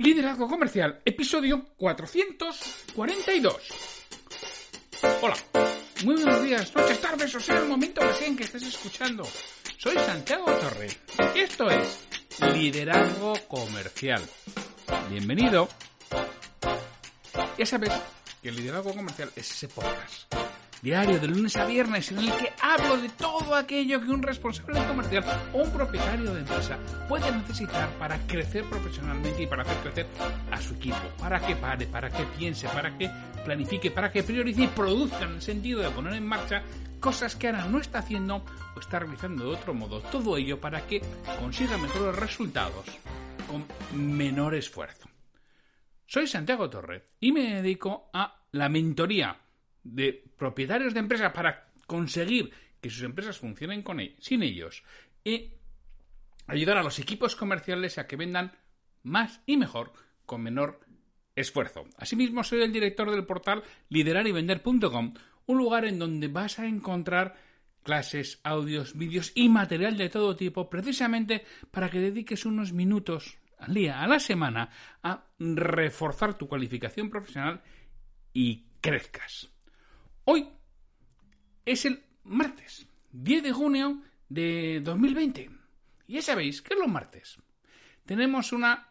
Liderazgo Comercial, episodio 442. Hola, muy buenos días, noches, tardes, o sea, el momento que sea en que estés escuchando. Soy Santiago Torre. Esto es Liderazgo Comercial. Bienvenido. Ya sabes que el liderazgo comercial es ese podcast diario de lunes a viernes en el que hablo de todo aquello que un responsable comercial o un propietario de empresa puede necesitar para crecer profesionalmente y para hacer crecer a su equipo, para que pare, para que piense, para que planifique, para que priorice y produzca en el sentido de poner en marcha cosas que ahora no está haciendo o está realizando de otro modo. Todo ello para que consiga mejores resultados con menor esfuerzo. Soy Santiago Torre y me dedico a la mentoría de propietarios de empresas para conseguir que sus empresas funcionen con él, sin ellos y ayudar a los equipos comerciales a que vendan más y mejor con menor esfuerzo. Asimismo, soy el director del portal liderarivender.com, un lugar en donde vas a encontrar clases, audios, vídeos y material de todo tipo, precisamente para que dediques unos minutos al día, a la semana, a reforzar tu cualificación profesional y crezcas. Hoy es el martes, 10 de junio de 2020. Y ya sabéis, ¿qué es los martes? Tenemos una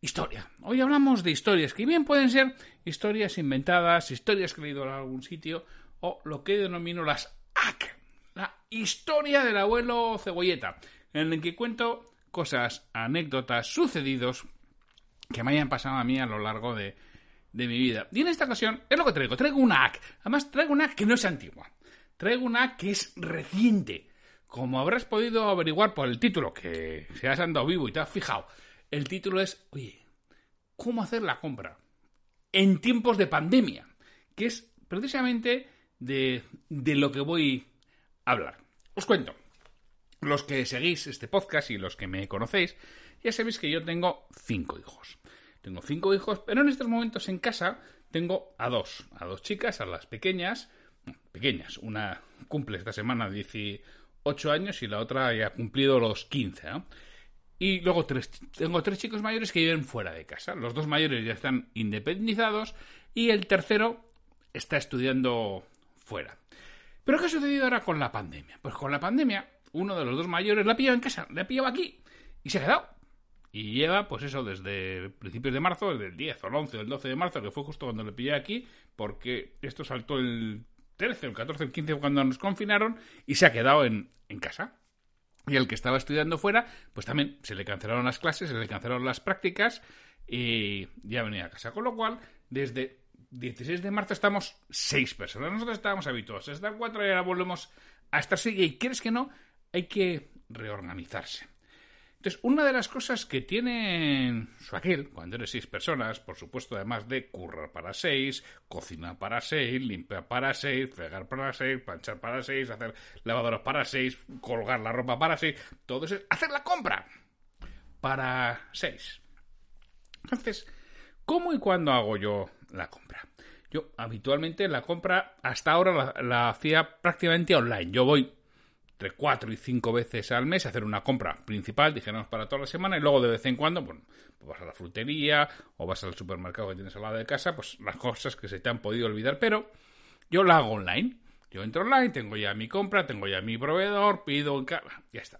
historia. Hoy hablamos de historias que bien pueden ser historias inventadas, historias que he en algún sitio, o lo que denomino las AC, la historia del abuelo cebolleta, en el que cuento cosas, anécdotas, sucedidos que me hayan pasado a mí a lo largo de, mi vida. Y en esta ocasión es lo que traigo. Traigo una AC. Además, traigo una AC que no es antigua. Traigo una AC que es reciente. Como habrás podido averiguar por el título, que se has andado vivo y te has fijado, el título es, oye, ¿cómo hacer la compra? En tiempos de pandemia. Que es precisamente de, de lo que voy a hablar. Os cuento. Los que seguís este podcast y los que me conocéis, ya sabéis que yo tengo cinco hijos. Tengo cinco hijos, pero en estos momentos en casa tengo a dos, a dos chicas, a las pequeñas, pequeñas. Una cumple esta semana 18 años y la otra ya ha cumplido los 15. Y luego tres, tengo tres chicos mayores que viven fuera de casa. Los dos mayores ya están independizados y el tercero está estudiando fuera. ¿Pero qué ha sucedido ahora con la pandemia? Pues con la pandemia uno de los dos mayores la ha pillado en casa, la ha pillado aquí y se ha quedado. Y lleva, pues eso, desde principios de marzo, desde el 10 o el 11 o el 12 de marzo, que fue justo cuando le pillé aquí, porque esto saltó el 13, el 14, el 15 cuando nos confinaron y se ha quedado en, en casa. Y el que estaba estudiando fuera, pues también se le cancelaron las clases, se le cancelaron las prácticas y ya venía a casa. Con lo cual, desde 16 de marzo estamos seis personas. Nosotros estábamos habituados a estar cuatro y ahora volvemos a estar seis. Y quieres que no, hay que reorganizarse. Entonces, una de las cosas que tiene aquel, cuando eres seis personas, por supuesto, además de currar para seis, cocinar para seis, limpiar para seis, fregar para seis, planchar para seis, hacer lavadoras para seis, colgar la ropa para seis, todo eso es hacer la compra para seis. Entonces, ¿cómo y cuándo hago yo la compra? Yo habitualmente la compra hasta ahora la hacía prácticamente online. Yo voy entre cuatro y cinco veces al mes hacer una compra principal, dijéramos, para toda la semana, y luego de vez en cuando, bueno, pues vas a la frutería o vas al supermercado que tienes al lado de casa, pues las cosas que se te han podido olvidar, pero yo la hago online. Yo entro online, tengo ya mi compra, tengo ya mi proveedor, pido, ya está.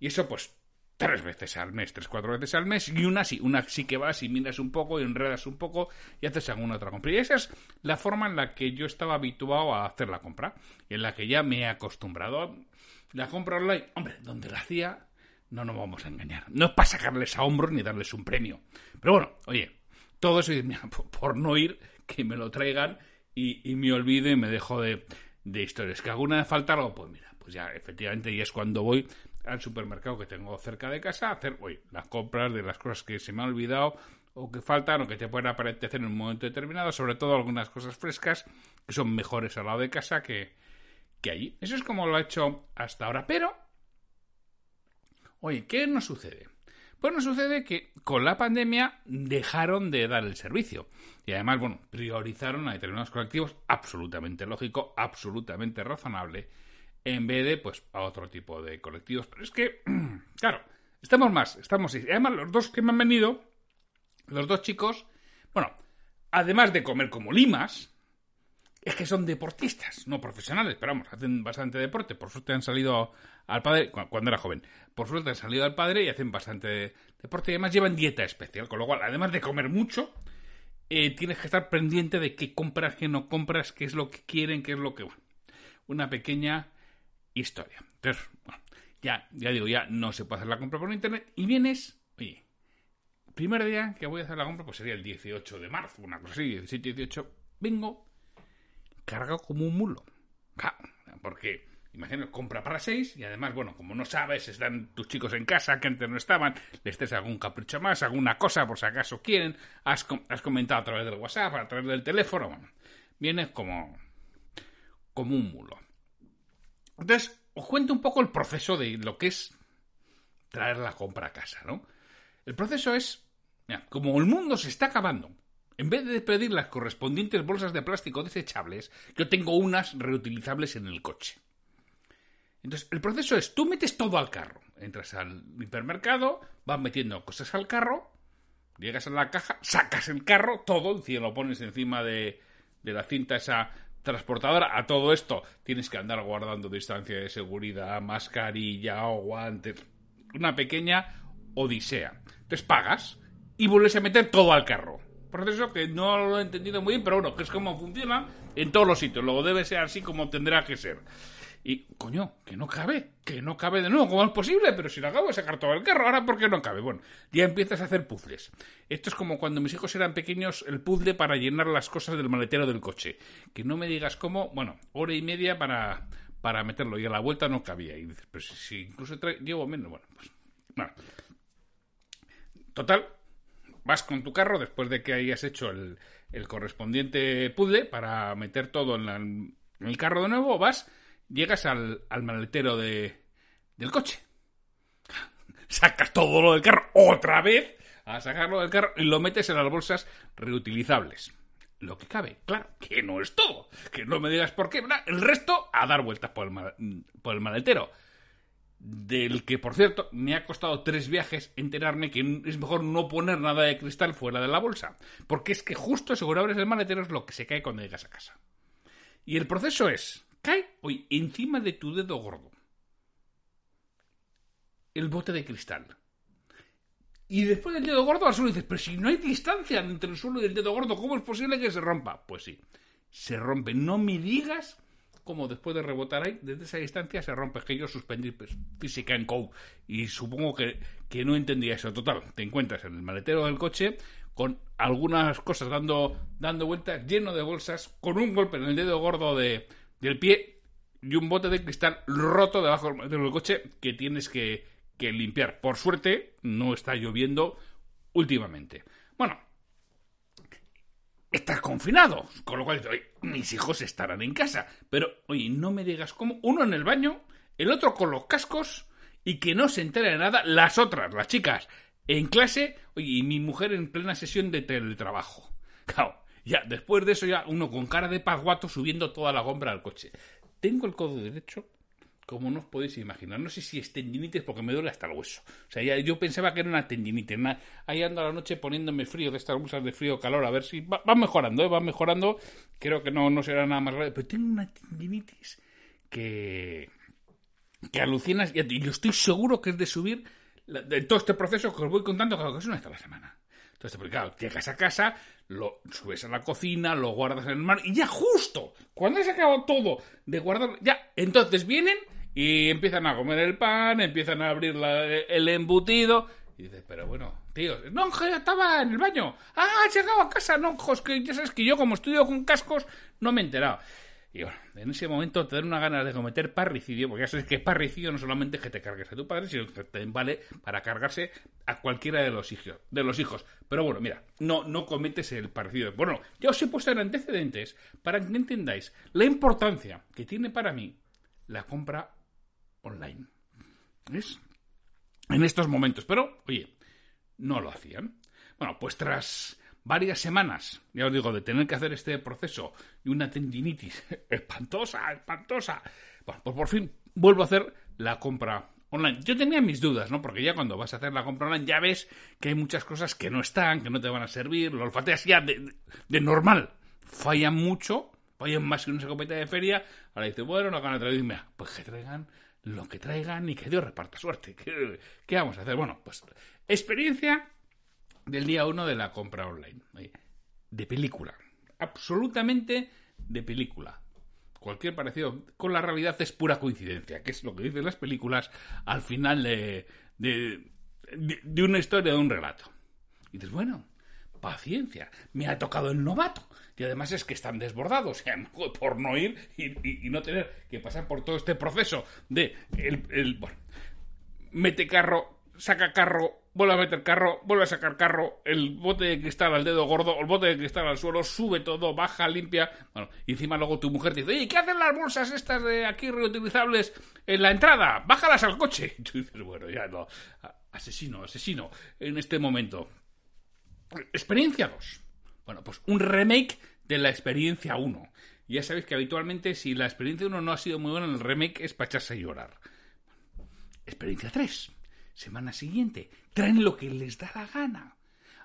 Y eso pues tres veces al mes, tres, cuatro veces al mes, y una sí, una sí que vas y miras un poco y enredas un poco y haces alguna otra compra. Y esa es la forma en la que yo estaba habituado a hacer la compra, y en la que ya me he acostumbrado. La compra online, hombre, donde la hacía, no nos vamos a engañar. No es para sacarles a hombros ni darles un premio. Pero bueno, oye, todo eso, por, no ir, que me lo traigan y, me olvido y me dejo de, de historias. Que alguna falta algo, pues mira, pues ya efectivamente y es cuando voy al supermercado que tengo cerca de casa a hacer oye, las compras de las cosas que se me han olvidado o que faltan o que te pueden aparecer en un momento determinado, sobre todo algunas cosas frescas que son mejores al lado de casa que, que allí. Eso es como lo he hecho hasta ahora. Pero, oye, ¿qué nos sucede? Pues nos sucede que con la pandemia dejaron de dar el servicio. Y además, bueno, priorizaron a determinados colectivos, absolutamente lógico, absolutamente razonable, en vez de, pues, a otro tipo de colectivos. Pero es que, claro, estamos más, estamos... Además, los dos que me han venido Los dos chicos, bueno, además de comer como limas, es que son deportistas, no profesionales, pero vamos, hacen bastante deporte. Por suerte han salido al padre, cuando era joven, por suerte han salido al padre y hacen bastante deporte y además llevan dieta especial, con lo cual, además de comer mucho, eh, tienes que estar pendiente de qué compras, qué no compras, qué es lo que quieren, qué es lo que... Bueno, una pequeña historia. Entonces, bueno, ya, ya digo, ya no se puede hacer la compra por internet y vienes, oye, primer día que voy a hacer la compra, pues sería el 18 de marzo, una cosa así, 17, 18, vengo cargado como un mulo. porque, imagino, compra para seis y además, bueno, como no sabes, están tus chicos en casa que antes no estaban, les des algún capricho más, alguna cosa por si acaso quieren, has, has comentado a través del WhatsApp, a través del teléfono, bueno, vienes como, como un mulo. Entonces, os cuento un poco el proceso de lo que es traer la compra a casa, ¿no? El proceso es, como el mundo se está acabando, en vez de pedir las correspondientes bolsas de plástico desechables, yo tengo unas reutilizables en el coche. Entonces, el proceso es, tú metes todo al carro. Entras al hipermercado, vas metiendo cosas al carro, llegas a la caja, sacas el carro, todo, y lo pones encima de, la cinta esa transportadora. A todo esto tienes que andar guardando distancia de seguridad, mascarilla o guantes. Una pequeña odisea. Entonces pagas y vuelves a meter todo al carro. Proceso que no lo he entendido muy bien, pero bueno, que es como funciona en todos los sitios. Luego debe ser así como tendrá que ser. Y, coño, que no cabe, que no cabe de nuevo, ¿cómo es posible? Pero si lo acabo de sacar todo el carro, ahora ¿por qué no cabe? Bueno, ya empiezas a hacer puzzles. Esto es como cuando mis hijos eran pequeños, el puzzle para llenar las cosas del maletero del coche. Que no me digas cómo, bueno, hora y media para, para meterlo y a la vuelta no cabía. Y dices, pero si, incluso llevo menos, bueno, pues, bueno. Total, vas con tu carro después de que hayas hecho el, correspondiente puzzle para meter todo en, el carro de nuevo, vas, llegas al, maletero de, del coche. Sacas todo lo del carro otra vez a sacarlo del carro y lo metes en las bolsas reutilizables. Lo que cabe, claro, que no es todo. Que no me digas por qué. El resto a dar vueltas por el, por el maletero del que, por cierto, me ha costado tres viajes enterarme que es mejor no poner nada de cristal fuera de la bolsa, porque es que justo seguro abres el maletero es lo que se cae cuando llegas a casa. Y el proceso es, cae hoy encima de tu dedo gordo el bote de cristal. Y después del dedo gordo al suelo dices, pero si no hay distancia entre el suelo y el dedo gordo, ¿cómo es posible que se rompa? Pues sí, se rompe. No me digas como después de rebotar ahí, desde esa distancia se rompe. que yo suspendí física en code y supongo que, que no entendía eso. Total, te encuentras en el maletero del coche con algunas cosas dando, dando vueltas, lleno de bolsas, con un golpe en el dedo gordo de, del pie y un bote de cristal roto debajo del coche que tienes que, que limpiar. Por suerte, no está lloviendo últimamente. Bueno, estás confinado. Con lo cual, oye, mis hijos estarán en casa. Pero, oye, no me digas cómo. Uno en el baño, el otro con los cascos y que no se entere de nada. Las otras, las chicas, en clase, oye, y mi mujer en plena sesión de teletrabajo. Claro, ya, después de eso ya uno con cara de pasguato subiendo toda la compra al coche. Tengo el codo derecho como no os podéis imaginar. No sé si es tendinitis porque me duele hasta el hueso. O sea, ya, yo pensaba que era una tendinitis. ahí ando a la noche poniéndome frío de estas bolsas de frío calor a ver si va, mejorando, ¿eh? va mejorando. Creo que no, no será nada más grave. Pero tengo una tendinitis que, que alucinas y yo estoy seguro que es de subir de todo este proceso que os voy contando, que es una vez a la semana. Entonces, porque claro, llegas a casa, lo subes a la cocina, lo guardas en el mar y ya justo, cuando has acabado todo de guardar, ya, entonces vienen y empiezan a comer el pan, empiezan a abrir el embutido. Y dices, pero bueno, tío, no, ya estaba en el baño. Ah, has llegado a casa, no, que ya sabes que yo como estudio con cascos no me he enterado. Y bueno, en ese momento te dan una ganas de cometer parricidio, porque ya sabes que parricidio no solamente es que te cargues a tu padre, sino que te vale para cargarse a cualquiera de los hijos. De los hijos. Pero bueno, mira, no, no cometes el parricidio. Bueno, ya os he puesto en antecedentes para que entendáis la importancia que tiene para mí la compra online. ¿Ves? En estos momentos. Pero, oye, no lo hacían. Bueno, pues tras varias semanas, ya os digo, de tener que hacer este proceso y una tendinitis espantosa, espantosa, bueno, pues por fin vuelvo a hacer la compra online. Yo tenía mis dudas, ¿no? Porque ya cuando vas a hacer la compra online ya ves que hay muchas cosas que no están, que no te van a servir, lo olfateas ya de, normal. Fallan mucho, fallan más que una escopeta de feria. Ahora dices, bueno, no van a traer, pues que traigan lo que traigan y que Dios reparta suerte. ¿Qué, ¿Qué, vamos a hacer? Bueno, pues experiencia del día uno de la compra online. De película. Absolutamente de película. Cualquier parecido con la realidad es pura coincidencia, que es lo que dicen las películas al final de, de, de, una historia, de un relato. Y dices, bueno, paciencia, me ha tocado el novato. Y además es que están desbordados, por no ir y, no tener que pasar por todo este proceso de el, el bueno, mete carro, saca carro, vuelve a meter carro, vuelve a sacar carro, el bote de cristal al dedo gordo, el bote de cristal al suelo, sube todo, baja, limpia. Bueno, y encima luego tu mujer te dice, oye, ¿qué hacen las bolsas estas de aquí reutilizables en la entrada? Bájalas al coche. Y tú dices, bueno, ya no. Asesino, asesino, en este momento. Experiencia 2. Bueno, pues un remake de la experiencia 1. Ya sabéis que habitualmente si la experiencia 1 no ha sido muy buena, el remake es para echarse a llorar. Experiencia 3 semana siguiente. Traen lo que les da la gana.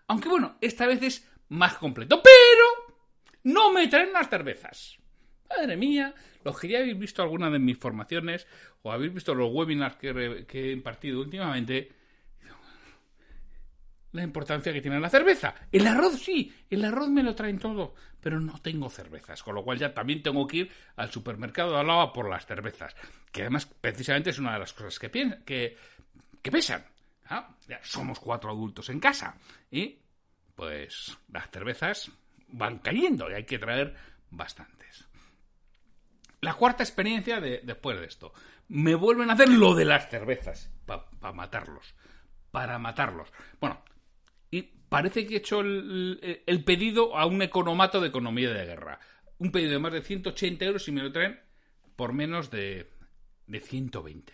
Aunque bueno, esta vez es más completo. Pero no me traen las cervezas. Madre mía, los que ya habéis visto alguna de mis formaciones o habéis visto los webinars que, que he impartido últimamente, la importancia que tiene la cerveza. El arroz sí, el arroz me lo traen todo, pero no tengo cervezas, con lo cual ya también tengo que ir al supermercado de al lado por las cervezas, que además precisamente es una de las cosas que, que, que pesan. ¿Ah? Somos cuatro adultos en casa. Y pues las cervezas van cayendo y hay que traer bastantes. La cuarta experiencia de, después de esto. Me vuelven a hacer lo de las cervezas. Para matarlos. Para matarlos. Bueno, parece que he hecho el, pedido a un economato de economía de guerra. Un pedido de más de 180 euros y me lo traen por menos de, de 120.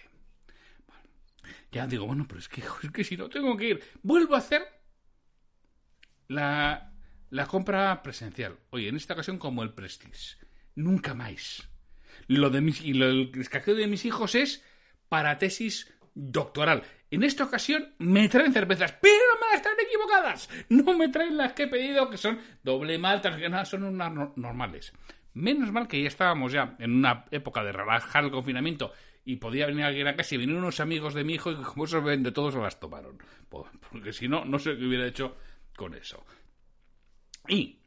Ya digo, bueno, pero es que, es que si no tengo que ir, vuelvo a hacer la, la compra presencial. Oye, en esta ocasión como el Prestige. Nunca más. Lo de mis, y lo, el de mis hijos es para tesis doctoral. En esta ocasión me traen cervezas, pero me las traen equivocadas. No me traen las que he pedido, que son doble malta, que nada, son unas normales. Menos mal que ya estábamos ya en una época de relajar el confinamiento y podía venir alguien a casa y vinieron unos amigos de mi hijo y como eso ven de todos se las tomaron. Porque si no, no sé qué hubiera hecho con eso. Y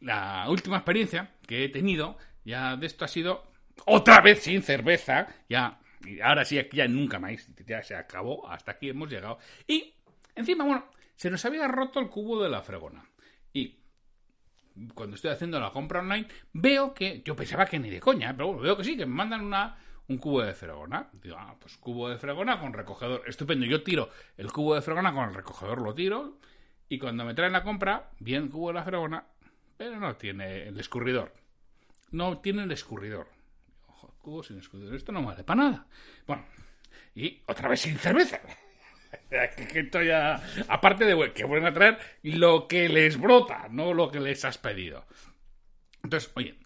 la última experiencia que he tenido ya de esto ha sido otra vez sin cerveza, ya, y ahora sí, ya nunca más, ya se acabó, hasta aquí hemos llegado. Y encima, bueno, se nos había roto el cubo de la fregona. Y cuando estoy haciendo la compra online, veo que, yo pensaba que ni de coña, pero bueno, veo que sí, que me mandan una, un cubo de fregona. Digo, ah, pues cubo de fregona con recogedor. Estupendo. Yo tiro el cubo de fregona con el recogedor, lo tiro. Y cuando me traen la compra, bien cubo de la fregona, pero no tiene el escurridor. No tiene el escurridor. Sin escurridor. Esto no vale para nada. Bueno, y otra vez sin cerveza. Estoy Aparte de que vuelven a traer lo que les brota, no lo que les has pedido. Entonces, oye,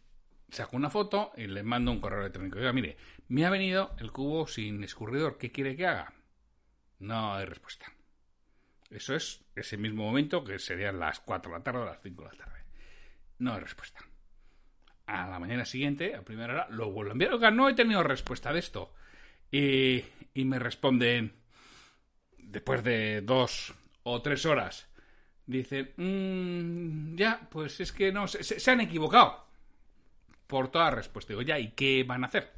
saco una foto y le mando un correo electrónico. Oiga, mire, me ha venido el cubo sin escurridor. ¿Qué quiere que haga? No hay respuesta. Eso es ese mismo momento que serían las 4 de la tarde o las 5 de la tarde. No hay respuesta. A la mañana siguiente, a primera hora, lo vuelvo a enviar. Oiga, no he tenido respuesta de esto. Y, y me responden, después de dos o tres horas, dicen, mmm, ya, pues es que no, se, se han equivocado por toda respuesta. Digo, ya, ¿y qué van a hacer?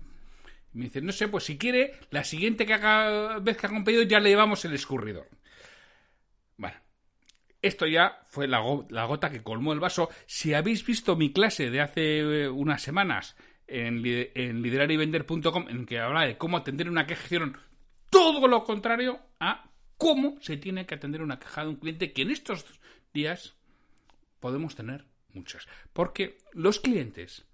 me dice, no sé, pues si quiere, la siguiente que haga, vez que haga un pedido ya le llevamos el escurridor. Esto ya fue la, gota que colmó el vaso. Si habéis visto mi clase de hace eh, unas semanas en, en liderarivender.com, en que hablaba de cómo atender una queja, hicieron todo lo contrario a cómo se tiene que atender una queja de un cliente que en estos días podemos tener muchas. Porque los clientes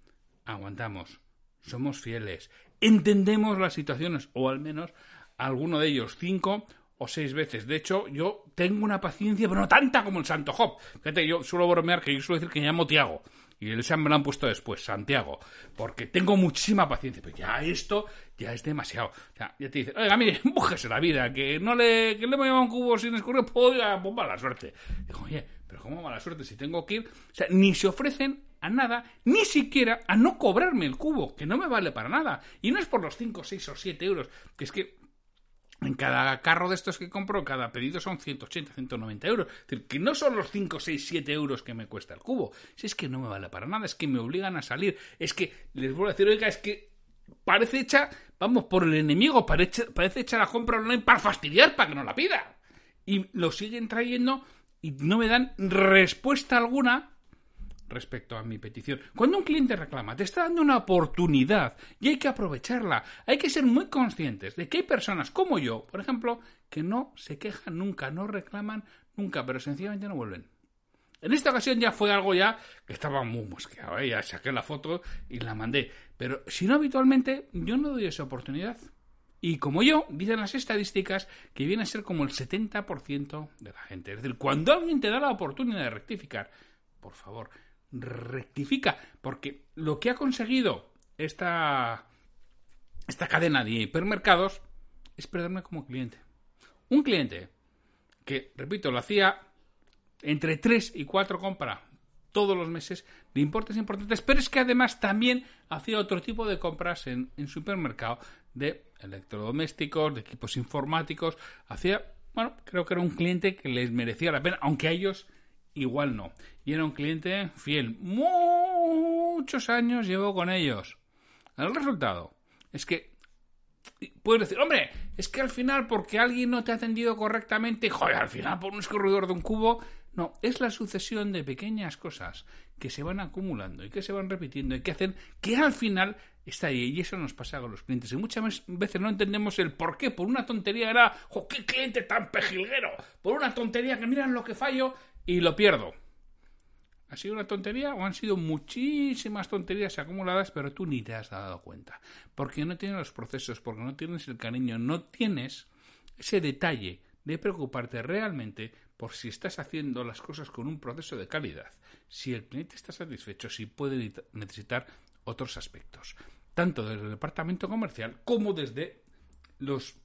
aguantamos, somos fieles, entendemos las situaciones, o al menos alguno de ellos cinco o seis veces. De hecho, yo tengo una paciencia, pero no tanta como el Santo Job. Fíjate, yo suelo bromear que yo suelo decir que me llamo Tiago. Y el me lo han puesto después, Santiago, porque tengo muchísima paciencia. Pero ya esto ya es demasiado. O sea, ya te dicen, oiga, mire, bújese la vida, que no le, que le hemos llevado un cubo sin escurrir, pues oiga, pues mala suerte. Digo, oye, pero ¿cómo mala suerte si tengo que ir? O sea, ni se ofrecen a nada, ni siquiera a no cobrarme el cubo, que no me vale para nada. Y no es por los 5, 6 o 7 euros, que es que en cada carro de estos que compro, cada pedido son 180, 190 euros. Es decir, que no son los 5, 6, 7 euros que me cuesta el cubo. Si es que no me vale para nada, es que me obligan a salir. Es que les voy a decir, oiga, es que parece hecha, vamos, por el enemigo, parece, parece hecha la compra online para fastidiar, para que no la pida. Y lo siguen trayendo y no me dan respuesta alguna respecto a mi petición. Cuando un cliente reclama, te está dando una oportunidad y hay que aprovecharla. Hay que ser muy conscientes de que hay personas como yo, por ejemplo, que no se quejan nunca, no reclaman nunca, pero sencillamente no vuelven. En esta ocasión ya fue algo ya que estaba muy mosqueado, ¿eh? ya saqué la foto y la mandé. Pero si no habitualmente, yo no doy esa oportunidad. Y como yo, dicen las estadísticas que viene a ser como el 70% de la gente. Es decir, cuando alguien te da la oportunidad de rectificar, por favor, rectifica, porque lo que ha conseguido esta, esta cadena de hipermercados es perderme como cliente. Un cliente que, repito, lo hacía entre 3 y 4 compras todos los meses de importes importantes, pero es que además también hacía otro tipo de compras en, en supermercado de electrodomésticos, de equipos informáticos, hacía, bueno, creo que era un cliente que les merecía la pena, aunque a ellos igual no. Y era un cliente fiel. Muchos años llevo con ellos. El resultado es que puedes decir, hombre, es que al final porque alguien no te ha atendido correctamente, joder, al final por un escorredor de un cubo, no, es la sucesión de pequeñas cosas que se van acumulando y que se van repitiendo y que hacen que al final está ahí. Y eso nos pasa con los clientes. Y muchas veces no entendemos el por qué. Por una tontería era, jo, qué cliente tan pejilguero. Por una tontería que miran lo que fallo y lo pierdo. ¿Ha sido una tontería o han sido muchísimas tonterías acumuladas, pero tú ni te has dado cuenta? Porque no tienes los procesos, porque no tienes el cariño, no tienes ese detalle de preocuparte realmente por si estás haciendo las cosas con un proceso de calidad, si el cliente está satisfecho, si puede necesitar otros aspectos, tanto desde el departamento comercial como desde los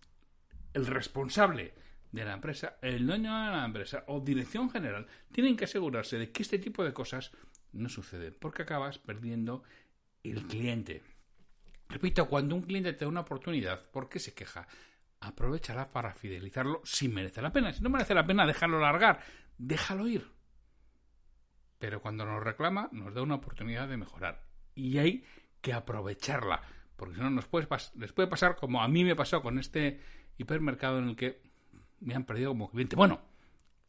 el responsable de la empresa, el dueño de la empresa o dirección general tienen que asegurarse de que este tipo de cosas no suceden, porque acabas perdiendo el cliente. Repito, cuando un cliente te da una oportunidad, ¿por qué se queja? Aprovechala para fidelizarlo si merece la pena. Si no merece la pena, déjalo largar, déjalo ir. Pero cuando nos reclama, nos da una oportunidad de mejorar. Y hay que aprovecharla, porque si no nos puede les puede pasar como a mí me pasó con este hipermercado en el que me han perdido como cliente. Bueno,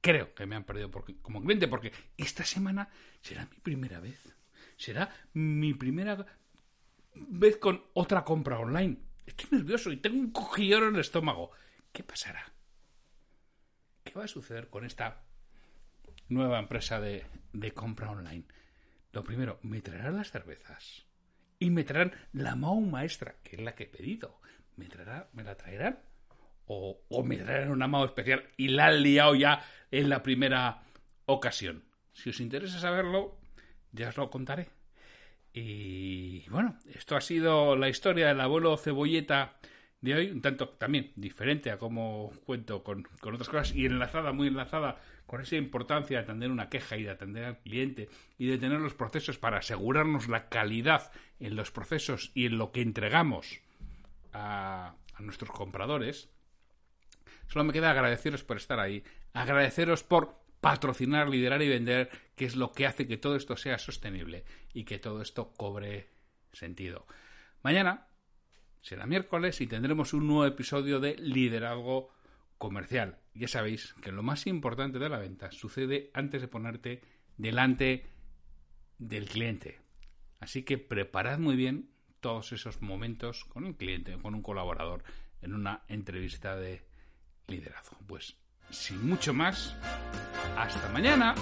creo que me han perdido como cliente porque esta semana será mi primera vez. Será mi primera vez con otra compra online. Estoy nervioso y tengo un cojillero en el estómago. ¿Qué pasará? ¿Qué va a suceder con esta nueva empresa de, de compra online? Lo primero, me traerán las cervezas y me traerán la Mau Maestra, que es la que he pedido. ¿Me, traerá, me la traerán? O, me traerán un amado especial y la han liado ya en la primera ocasión. Si os interesa saberlo, ya os lo contaré. Y bueno, esto ha sido la historia del abuelo cebolleta de hoy, un tanto también diferente a como cuento con, con, otras cosas y enlazada, muy enlazada con esa importancia de atender una queja y de atender al cliente y de tener los procesos para asegurarnos la calidad en los procesos y en lo que entregamos a, a nuestros compradores. Solo me queda agradeceros por estar ahí, agradeceros por patrocinar, liderar y vender, que es lo que hace que todo esto sea sostenible y que todo esto cobre sentido. Mañana será miércoles y tendremos un nuevo episodio de Liderazgo Comercial. Ya sabéis que lo más importante de la venta sucede antes de ponerte delante del cliente. Así que preparad muy bien todos esos momentos con un cliente, con un colaborador, en una entrevista de liderazgo. Pues sin mucho más, hasta mañana.